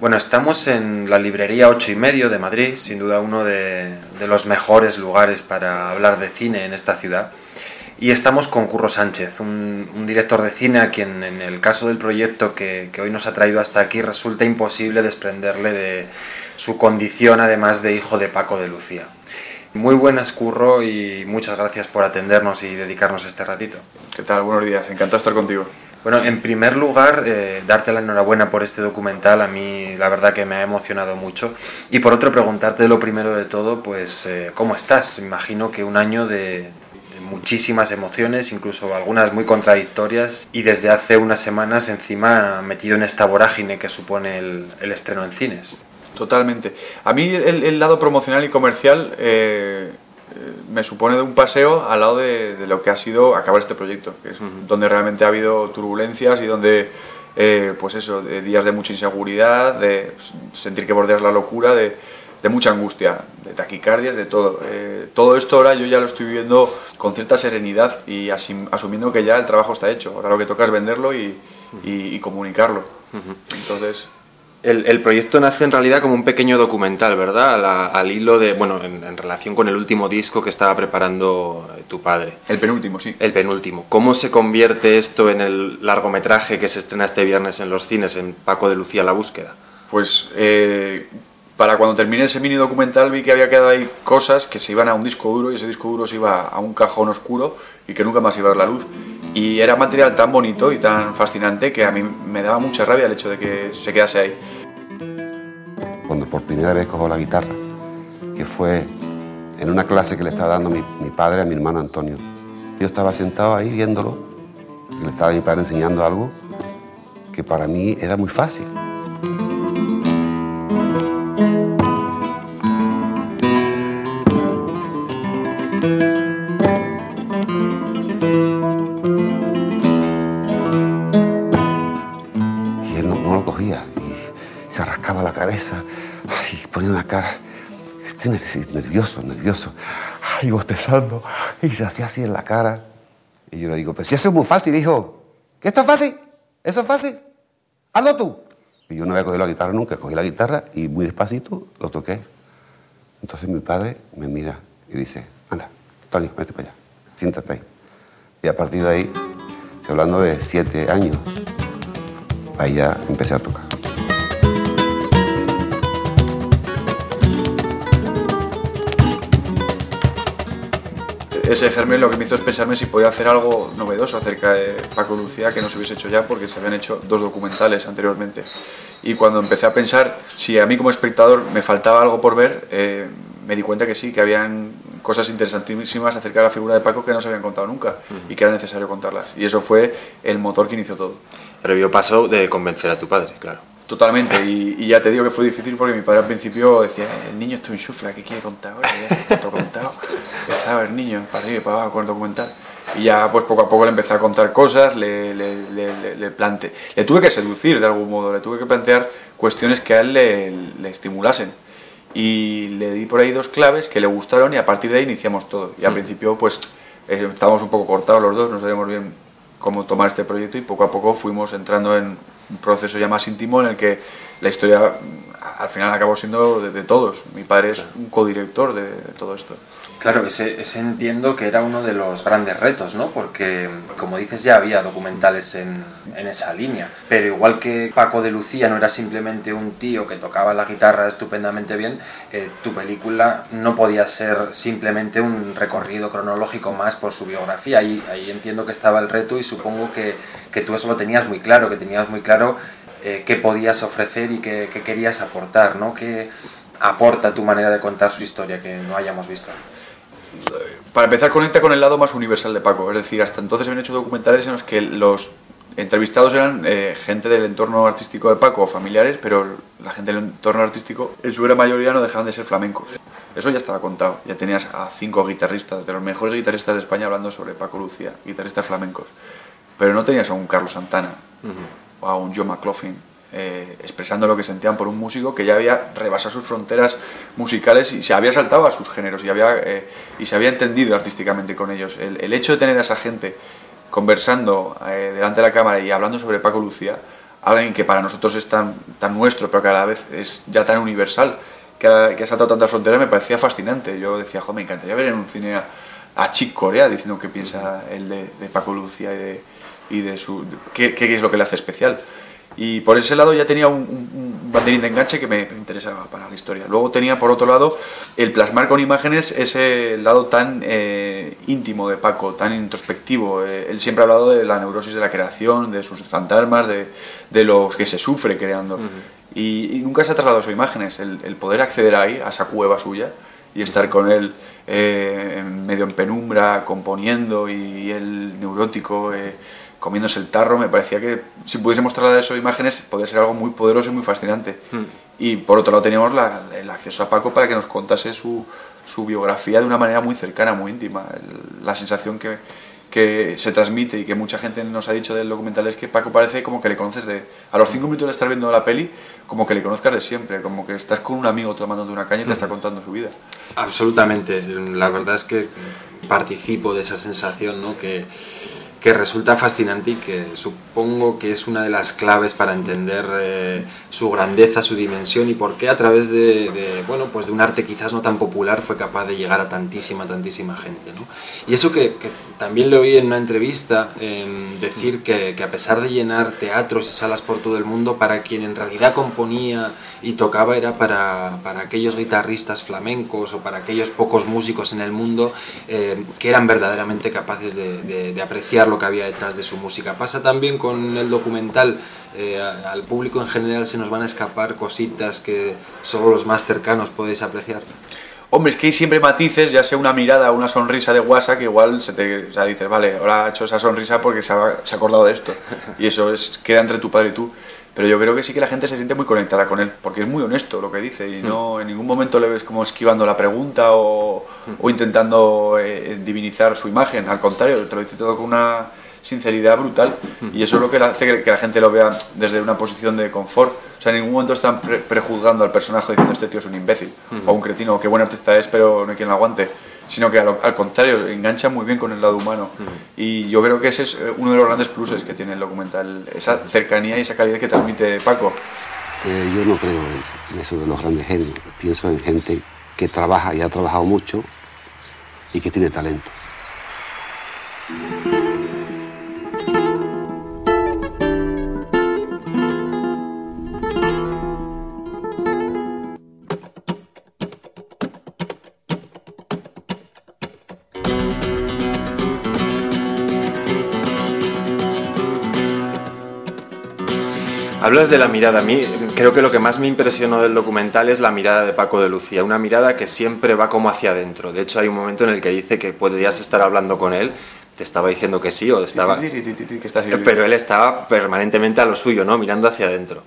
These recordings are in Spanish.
Bueno, estamos en la librería 8 y medio de Madrid, sin duda uno de, los mejores lugares para hablar de cine en esta ciudad. Y estamos con Curro Sánchez, un, director de cine a quien en el caso del proyecto que, hoy nos ha traído hasta aquí resulta imposible desprenderle de su condición además de hijo de Paco de Lucía. Muy buenas Curro y muchas gracias por atendernos y dedicarnos este ratito. ¿Qué tal? Buenos días, encantado estar contigo. Bueno, en primer lugar, eh, darte la enhorabuena por este documental, a mí la verdad que me ha emocionado mucho. Y por otro, preguntarte lo primero de todo, pues, eh, ¿cómo estás? Imagino que un año de, muchísimas emociones, incluso algunas muy contradictorias, y desde hace unas semanas encima metido en esta vorágine que supone el, estreno en cines. Totalmente. A mí el, lado promocional y comercial... Eh, me supone de un paseo al lado de, lo que ha sido acabar este proyecto, que es donde realmente ha habido turbulencias y donde, eh, pues eso, de días de mucha inseguridad, de sentir que bordeas la locura, de, mucha angustia, de taquicardias, de todo. Eh, todo esto ahora yo ya lo estoy viviendo con cierta serenidad y asumiendo que ya el trabajo está hecho. Ahora lo que toca es venderlo y, comunicarlo. Entonces... El, proyecto nace en realidad como un pequeño documental, ¿verdad? Al, hilo de, bueno, en, relación con el último disco que estaba preparando eh, tu padre. El penúltimo, sí. El penúltimo. ¿Cómo se convierte esto en el largometraje que se estrena este viernes en los cines, en Paco de Lucía La Búsqueda? Pues eh, para cuando terminé ese mini documental vi que había quedado ahí cosas que se iban a un disco duro y ese disco duro se iba a un cajón oscuro y que nunca más iba a ver la luz. Y era material tan bonito y tan fascinante que a mí me daba mucha rabia el hecho de que se quedase ahí. Cuando por primera vez cojo la guitarra, que fue en una clase que le estaba dando mi, padre a mi hermano Antonio. Yo estaba sentado ahí viéndolo, le estaba mi padre enseñando algo que para mí era muy fácil. Nervioso, nervioso, ay, bostezando, y se hacía así en la cara. Y yo le digo, pero si eso es muy fácil, hijo, ¿qué esto es fácil? ¿Eso es fácil? Hazlo tú. Y yo no había cogido la guitarra nunca, cogí la guitarra y muy despacito lo toqué. Entonces mi padre me mira y dice, anda, Tony, vete para allá, siéntate ahí. Y a partir de ahí, hablando de siete años, ahí ya empecé a tocar. Ese germen lo que me hizo es pensarme si podía hacer algo novedoso acerca de Paco Lucía que no se hubiese hecho ya porque se habían hecho dos documentales anteriormente. Y cuando empecé a pensar si a mí como espectador me faltaba algo por ver, eh, me di cuenta que sí, que habían cosas interesantísimas acerca de la figura de Paco que no se habían contado nunca y que era necesario contarlas. Y eso fue el motor que inició todo. Previo paso de convencer a tu padre, claro. Totalmente, y, ya te digo que fue difícil porque mi padre al principio decía, eh, el niño está en chufla, ¿qué quiere contar ahora? Ya está todo contado. Empezaba el niño para arriba y para abajo con el documental. Y ya pues poco a poco le empecé a contar cosas, le, le, le, le, plante... le tuve que seducir de algún modo, le tuve que plantear cuestiones que a él le, estimulasen. Y le di por ahí dos claves que le gustaron y a partir de ahí iniciamos todo. Y al mm. principio pues eh, estábamos un poco cortados los dos, no sabíamos bien cómo tomar este proyecto y poco a poco fuimos entrando en un proceso ya más íntimo en el que la historia al final acabó siendo de, todos. Mi padre es un codirector de, todo esto. Claro, ese, entiendo que era uno de los grandes retos, ¿no? Porque, como dices, ya había documentales en, en, esa línea. Pero igual que Paco de Lucía no era simplemente un tío que tocaba la guitarra estupendamente bien, eh, tu película no podía ser simplemente un recorrido cronológico más por su biografía. Ahí, ahí entiendo que estaba el reto y supongo que, que tú eso lo tenías muy claro, que tenías muy claro eh, qué podías ofrecer y qué, querías aportar, ¿no? ¿Qué aporta tu manera de contar su historia que no hayamos visto antes? Para empezar, conecta con el lado más universal de Paco. Es decir, hasta entonces habían hecho documentales en los que los entrevistados eran eh, gente del entorno artístico de Paco, familiares, pero la gente del entorno artístico en su gran mayoría no dejaban de ser flamencos. Eso ya estaba contado, ya tenías a cinco guitarristas, de los mejores guitarristas de España hablando sobre Paco Lucía, guitarristas flamencos. Pero no tenías a un Carlos Santana o a un Joe McLaughlin eh, expresando lo que sentían por un músico que ya había rebasado sus fronteras musicales y se había saltado a sus géneros y, había, eh, y se había entendido artísticamente con ellos. El, el, hecho de tener a esa gente conversando eh, delante de la cámara y hablando sobre Paco Lucía, alguien que para nosotros es tan, tan nuestro, pero que a la vez es ya tan universal, que ha, que ha saltado tantas fronteras, me parecía fascinante. Yo decía, jo, me encantaría ver en un cine a, a Chick Corea diciendo qué piensa él de, de Paco Lucía y de, y de su de, qué, qué, es lo que le hace especial. Y por ese lado ya tenía un, banderín de enganche que me interesaba para la historia. Luego tenía por otro lado el plasmar con imágenes ese lado tan eh, íntimo de Paco, tan introspectivo. Eh, él siempre ha hablado de la neurosis de la creación, de sus fantasmas, de, de lo que se sufre creando. Uh -huh. y, y, nunca se ha trasladado a sus imágenes, el, el, poder acceder ahí, a esa cueva suya, y estar con él eh, medio en penumbra, componiendo, y, y él neurótico eh, comiéndose el tarro, me parecía que si pudiésemos trasladar esas imágenes podría ser algo muy poderoso y muy fascinante. Mm. Y por otro lado teníamos la, el acceso a Paco para que nos contase su, su, biografía de una manera muy cercana, muy íntima. El, la sensación que, que se transmite y que mucha gente nos ha dicho del documental es que Paco parece como que le conoces de... A los cinco minutos de estar viendo la peli, como que le conozcas de siempre, como que estás con un amigo tomándote una caña y te está contando su vida. Absolutamente. La verdad es que participo de esa sensación, ¿no? Que que resulta fascinante y que supongo que es una de las claves para entender eh, su grandeza, su dimensión y por qué a través de, de, bueno, pues de un arte quizás no tan popular fue capaz de llegar a tantísima, tantísima gente. ¿no? Y eso que, que, también le oí en una entrevista eh, decir que, que, a pesar de llenar teatros y salas por todo el mundo, para quien en realidad componía y tocaba era para, para aquellos guitarristas flamencos o para aquellos pocos músicos en el mundo eh, que eran verdaderamente capaces de, de, de apreciar lo que había detrás de su música. Pasa también con el documental, eh, al público en general se nos van a escapar cositas que solo los más cercanos podéis apreciar. Hombre, es que hay siempre matices, ya sea una mirada o una sonrisa de WhatsApp, que igual se te, o sea, dices, vale, ahora ha hecho esa sonrisa porque se ha, se ha acordado de esto. Y eso es, queda entre tu padre y tú. Pero yo creo que sí que la gente se siente muy conectada con él, porque es muy honesto lo que dice y no en ningún momento le ves como esquivando la pregunta o, o intentando eh, divinizar su imagen. Al contrario, te lo dice todo con una sinceridad brutal y eso es lo que hace que la gente lo vea desde una posición de confort. O sea, en ningún momento están pre prejuzgando al personaje diciendo este tío es un imbécil uh -huh. o un cretino, qué buen artista es, pero no hay quien lo aguante. Sino que al, al contrario, engancha muy bien con el lado humano. Uh -huh. Y yo creo que ese es uno de los grandes pluses que tiene el documental, esa cercanía y esa calidad que transmite Paco. Eh, yo no creo en eso de los grandes genios. Pienso en gente que trabaja y ha trabajado mucho y que tiene talento. Hablas de la mirada. A mí creo que lo que más me impresionó del documental es la mirada de Paco de Lucía. Una mirada que siempre va como hacia adentro. De hecho, hay un momento en el que dice que podrías estar hablando con él. Te estaba diciendo que sí o estaba... Pero él estaba permanentemente a lo suyo, ¿no? Mirando hacia adentro.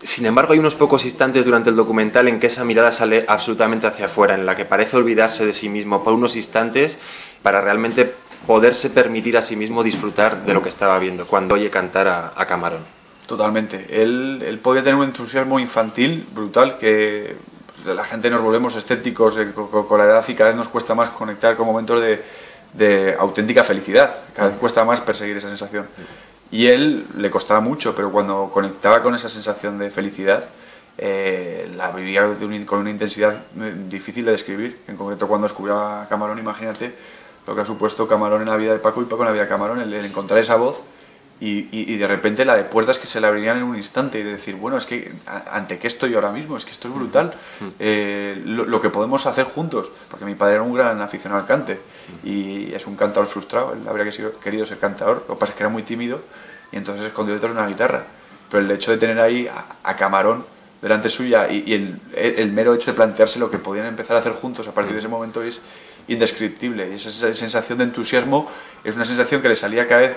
Sin embargo, hay unos pocos instantes durante el documental en que esa mirada sale absolutamente hacia afuera, en la que parece olvidarse de sí mismo por unos instantes para realmente poderse permitir a sí mismo disfrutar de lo que estaba viendo cuando oye cantar a, a Camarón. Totalmente. Él, podía tener un entusiasmo infantil brutal que pues, la gente nos volvemos escépticos eh, con, la edad y cada vez nos cuesta más conectar con momentos de, de auténtica felicidad. Cada vez cuesta más perseguir esa sensación. Y él le costaba mucho, pero cuando conectaba con esa sensación de felicidad, eh, la vivía con una intensidad eh, difícil de describir. En concreto, cuando descubrió a Camarón, imagínate lo que ha supuesto Camarón en la vida de Paco y Paco en la vida de Camarón, el encontrar esa voz y, y, y, de repente la de puertas que se le abrirían en un instante y de decir, bueno, es que ante qué estoy ahora mismo, es que esto es brutal, eh, lo, lo, que podemos hacer juntos, porque mi padre era un gran aficionado al cante y es un cantador frustrado, él habría querido ser cantador, lo que pasa es que era muy tímido y entonces escondió detrás de una guitarra, pero el hecho de tener ahí a, a Camarón delante suya y, y el, el, mero hecho de plantearse lo que podían empezar a hacer juntos a partir de ese momento es indescriptible y esa sensación de entusiasmo es una sensación que le salía cada vez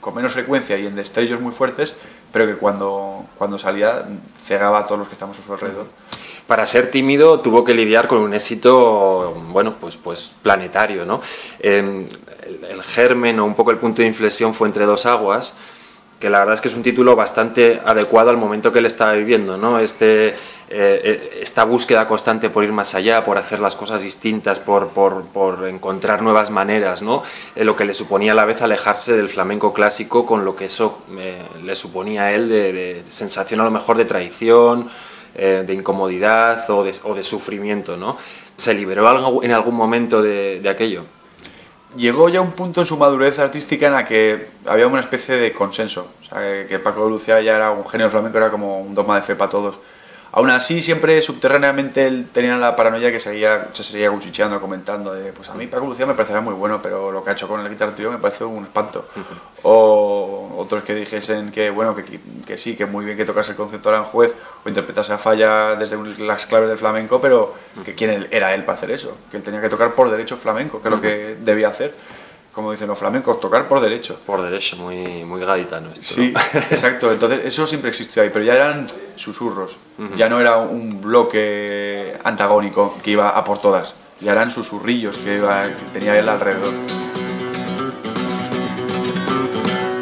con menos frecuencia y en destellos muy fuertes, pero que cuando, cuando salía cegaba a todos los que estamos a su alrededor. Para ser tímido tuvo que lidiar con un éxito, bueno, pues, pues planetario, ¿no? el, el germen o un poco el punto de inflexión fue entre dos aguas, que la verdad es que es un título bastante adecuado al momento que él estaba viviendo, ¿no? Este, eh, eh, esta búsqueda constante por ir más allá, por hacer las cosas distintas, por, por, por encontrar nuevas maneras, ¿no? Eh, lo que le suponía a la vez alejarse del flamenco clásico con lo que eso le suponía a él de, sensación a lo mejor de traición, de incomodidad o de, o de, sufrimiento, ¿no? ¿Se liberó en algún momento de, de aquello? Llegó ya un punto en su madurez artística en la que había una especie de consenso. O sea, que Paco Lucía ya era un genio flamenco, era como un dogma de fe para todos. Aún así, siempre subterráneamente él tenía la paranoia que seguía, se seguía cuchicheando, comentando de, pues a mí Paco Lucía me parecerá muy bueno, pero lo que ha hecho con el guitar trío me parece un espanto. O otros que dijesen que, bueno, que, que sí, que muy bien que tocase el concepto Aranjuez o interpretase a Falla desde las claves del flamenco, pero que quién era él para hacer eso, que él tenía que tocar por derecho flamenco, que es lo que debía hacer como dicen los flamencos, tocar por derecho. Por derecho, muy, muy gaditano esto. Sí, exacto. Entonces, eso siempre existió ahí, pero ya eran susurros. Ya no era un bloque antagónico que iba a por todas. Ya eran susurrillos que, iba, tenía él alrededor.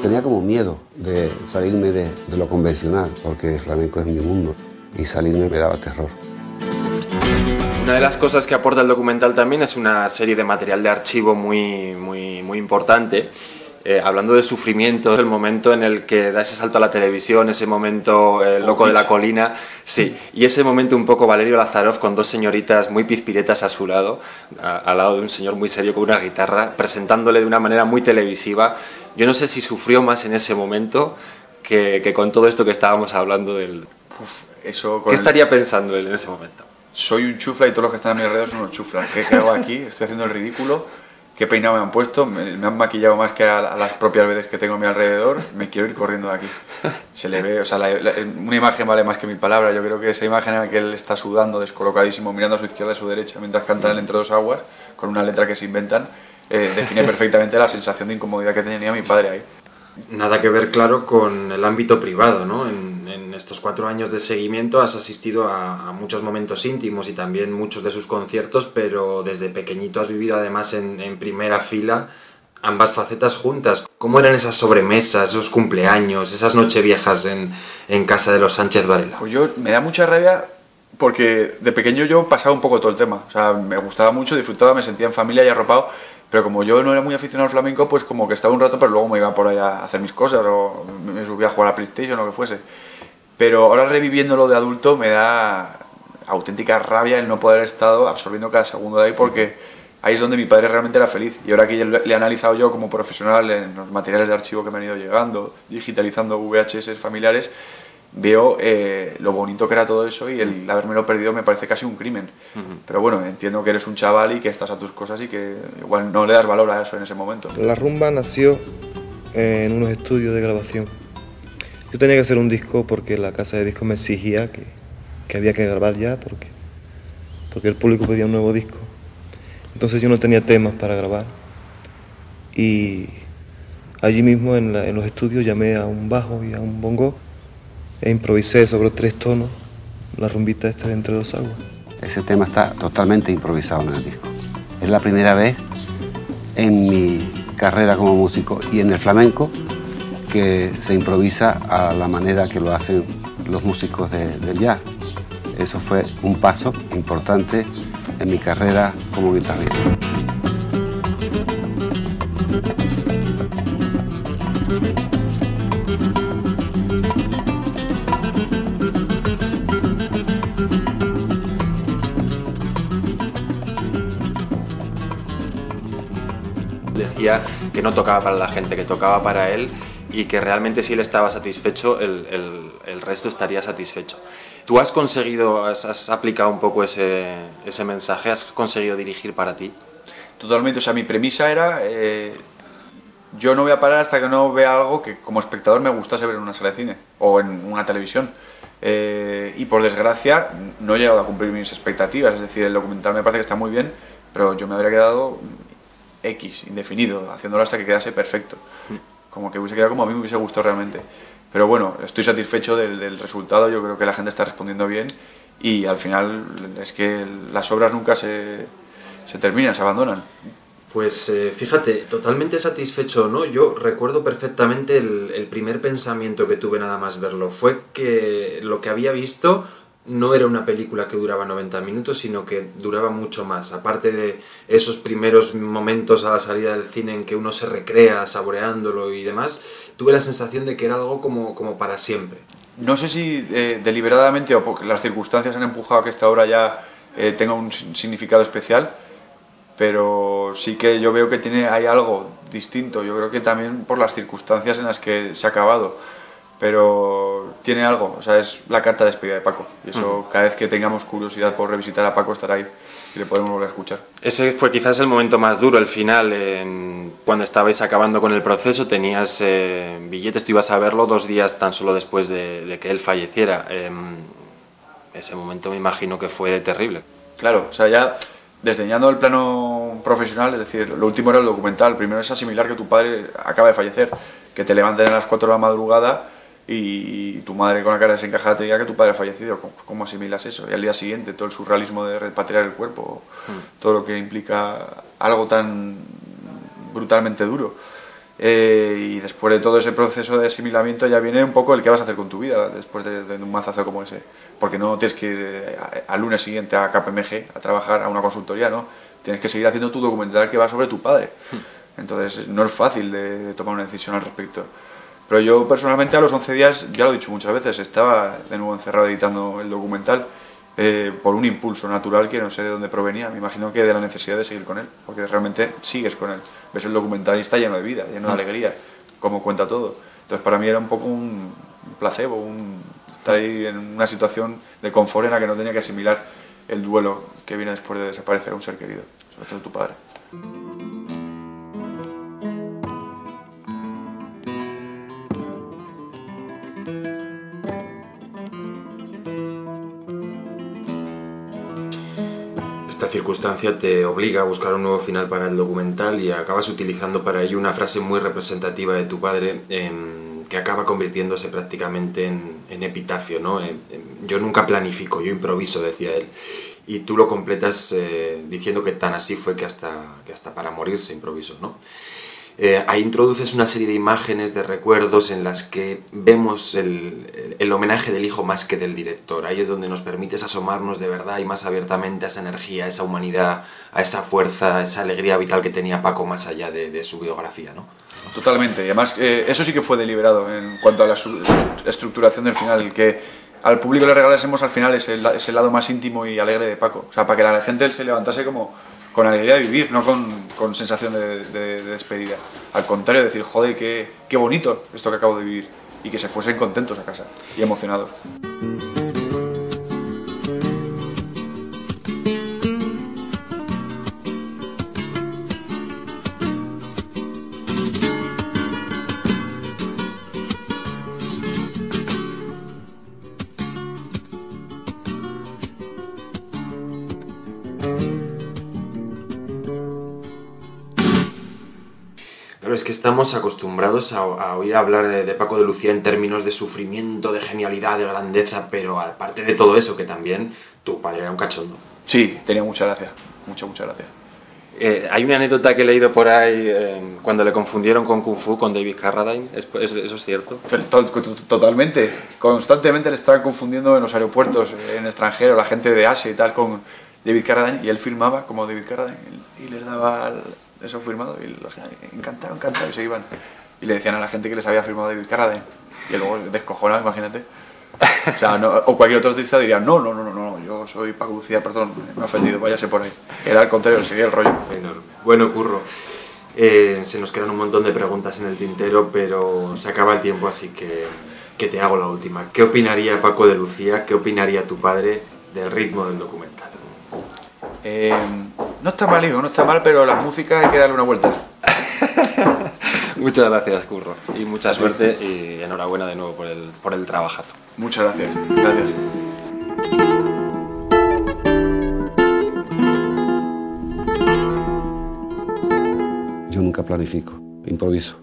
Tenía como miedo de salirme de, de lo convencional, porque el flamenco es mi mundo, y salirme me daba terror. Una de las cosas que aporta el documental también es una serie de material de archivo muy, muy, muy importante. Eh, hablando de sufrimiento, el momento en el que da ese salto a la televisión, ese momento el loco de la colina, sí, y ese momento un poco Valerio Lazarov con dos señoritas muy pizpiretas a su lado, al lado de un señor muy serio con una guitarra, presentándole de una manera muy televisiva. Yo no sé si sufrió más en ese momento que, que con todo esto que estábamos hablando del... eso ¿Qué estaría pensando él en ese momento? Soy un chufla y todos los que están a mi alrededor son unos chuflas. ¿Qué, hago aquí? Estoy haciendo el ridículo. ¿Qué peinado me han puesto? Me, han maquillado más que a, las propias veces que tengo a mi alrededor. Me quiero ir corriendo de aquí. Se le ve, o sea, una imagen vale más que mil palabras. Yo creo que esa imagen en la que él está sudando, descolocadísimo, mirando a su izquierda y a su derecha mientras cantan el Entre dos aguas, con una letra que se inventan, eh, define perfectamente la sensación de incomodidad que tenía mi padre ahí nada que ver, claro, con el ámbito privado, ¿no? En, estos cuatro años de seguimiento has asistido a, muchos momentos íntimos y también muchos de sus conciertos, pero desde pequeñito has vivido además en, primera fila ambas facetas juntas. ¿Cómo eran esas sobremesas, esos cumpleaños, esas nocheviejas en, en casa de los Sánchez Varela? Pues yo me da mucha rabia porque de pequeño yo pasaba un poco todo el tema. O sea, me gustaba mucho, disfrutaba, me sentía en familia y arropado pero como yo no era muy aficionado al flamenco, pues como que estaba un rato, pero luego me iba por ahí a hacer mis cosas o me subía a jugar a PlayStation o lo que fuese. Pero ahora reviviéndolo de adulto me da auténtica rabia el no poder haber estado absorbiendo cada segundo de ahí porque ahí es donde mi padre realmente era feliz. Y ahora que le he analizado yo como profesional en los materiales de archivo que me han ido llegando, digitalizando VHS familiares, veo eh, lo bonito que era todo eso y el lo perdido me parece casi un crimen. Pero bueno, entiendo que eres un chaval y que estás a tus cosas y que igual no le das valor a eso en ese momento. La rumba nació en unos estudios de grabación. Yo tenía que hacer un disco porque la casa de discos me exigía que, que había que grabar ya porque, porque el público pedía un nuevo disco. Entonces yo no tenía temas para grabar. Y allí mismo en, en los estudios llamé a un bajo y a un bongo e improvisé sobre tres tonos la rumbita esta de Entre dos aguas. Ese tema está totalmente improvisado en el disco. Es la primera vez en mi carrera como músico y en el flamenco que se improvisa a la manera que lo hacen los músicos de, del jazz. Eso fue un paso importante en mi carrera como guitarrista. que no tocaba para la gente, que tocaba para él y que realmente si él estaba satisfecho, el, el, resto estaría satisfecho. ¿Tú has conseguido, has, aplicado un poco ese, ese, mensaje, has conseguido dirigir para ti? Totalmente, o sea, mi premisa era, eh, yo no voy a parar hasta que no vea algo que como espectador me gustase ver en una sala de cine o en una televisión. Eh, y por desgracia no he llegado a cumplir mis expectativas, es decir, el documental me parece que está muy bien, pero yo me habría quedado X, indefinido, haciéndolo hasta que quedase perfecto. Como que hubiese quedado como a mí me hubiese gustado realmente. Pero bueno, estoy satisfecho del, resultado, yo creo que la gente está respondiendo bien y al final es que las obras nunca se, se terminan, se abandonan. Pues eh, fíjate, totalmente satisfecho, ¿no? Yo recuerdo perfectamente el primer pensamiento que tuve nada más verlo. Fue que lo que había visto no era una película que duraba 90 minutos, sino que duraba mucho más. Aparte de esos primeros momentos a la salida del cine en que uno se recrea saboreándolo y demás, tuve la sensación de que era algo como, como para siempre. No sé si eh, deliberadamente o porque las circunstancias han empujado a que esta obra ya eh, tenga un significado especial, pero sí que yo veo que tiene hay algo distinto. Yo creo que también por las circunstancias en las que se ha acabado, pero tiene algo. O sea, es la carta de despedida de Paco. Y eso, cada vez que tengamos curiosidad por revisitar a Paco, estará ahí y le podemos volver a escuchar. Ese fue quizás el momento más duro, el final, en- cuando estabais acabando con el proceso, tenías eh, billetes, tú ibas a verlo dos días tan solo después de, de que él falleciera. Em, ese momento me imagino que fue terrible. Claro, o sea, ya desdeñando el plano profesional, es decir, lo último era el documental. Primero es asimilar que tu padre acaba de fallecer, que te levanten a las 4 de la madrugada y tu madre con la cara desencajada te diga que tu padre ha fallecido. ¿Cómo, cómo asimilas eso? Y al día siguiente, todo el surrealismo de repatriar el cuerpo, todo lo que implica algo tan brutalmente duro. Eh, y después de todo ese proceso de asimilamiento ya viene un poco el que vas a hacer con tu vida después de, de un mazazo como ese. Porque no tienes que ir eh, al lunes siguiente a KPMG a trabajar a una consultoría, ¿no? Tienes que seguir haciendo tu documental que va sobre tu padre. Entonces no es fácil de, de tomar una decisión al respecto. Pero yo personalmente a los 11 días, ya lo he dicho muchas veces, estaba de nuevo encerrado editando el documental eh, por un impulso natural que no sé de dónde provenía. Me imagino que de la necesidad de seguir con él, porque realmente sigues con él. Ves el documental y está lleno de vida, lleno de alegría, como cuenta todo. Entonces para mí era un poco un placebo, un, estar ahí en una situación de confort en la que no tenía que asimilar el duelo que viene después de desaparecer a un ser querido, sobre todo tu padre. Circunstancia te obliga a buscar un nuevo final para el documental y acabas utilizando para ello una frase muy representativa de tu padre em, que acaba convirtiéndose prácticamente en, epitafio, ¿no? Em, em, yo nunca planifico, yo improviso, decía él. Y tú lo completas eh, diciendo que tan así fue que hasta, que hasta para morir se improvisó, ¿no? Eh, ahí introduces una serie de imágenes, de recuerdos en las que vemos el, el- homenaje del hijo más que del director. Ahí es donde nos permites asomarnos de verdad y más abiertamente a esa energía, a esa humanidad, a esa fuerza, a esa alegría vital que tenía Paco más allá de, su biografía, ¿no? Totalmente, y además eh, eso sí que fue deliberado en cuanto a la estructuración del final, el que al público le regalásemos al final ese, ese lado más íntimo y alegre de Paco, o sea, para que la gente se levantase como con alegría de vivir, no con, con sensación de, de- de despedida. Al contrario, decir, joder, qué, qué bonito esto que acabo de vivir, y que se fuesen contentos a casa y emocionados. Es que estamos acostumbrados a, a oír hablar de, de Paco de Lucía en términos de sufrimiento, de genialidad, de grandeza, pero aparte de todo eso, que también tu padre era un cachondo. Sí, tenía mucha gracia, mucha, mucha gracia. Eh, hay una anécdota que he leído por ahí eh, cuando le confundieron con Kung Fu, con David Carradine, ¿Es- es- ¿eso es cierto? To- to- Totalmente. Constantemente le estaban confundiendo en los aeropuertos, en el extranjero, la gente de Asia y tal, con David Carradine, y él firmaba como David Carradine, y les daba eso firmado, y la gente, encantado, encantado, y se iban. Y le decían a la gente que les había firmado David Carradine, y luego descojonado, imagínate. O, cualquier otro artista diría, no, no, no, no, no, yo soy Paco Lucía, perdón, me ha ofendido, váyase por ahí. Era al contrario, seguía el rollo. Enorme. Bueno, Curro, eh, se nos quedan un montón de preguntas en el tintero, pero se acaba el tiempo, así que, que te hago la última. ¿Qué opinaría Paco de Lucía, qué opinaría tu padre del ritmo del documental? Eh, no está mal, hijo, no está mal, pero la música hay que darle una vuelta. Muchas gracias, Curro, y mucha suerte y enhorabuena de nuevo por el, por el trabajazo. Muchas gracias, gracias. Yo nunca planifico, improviso.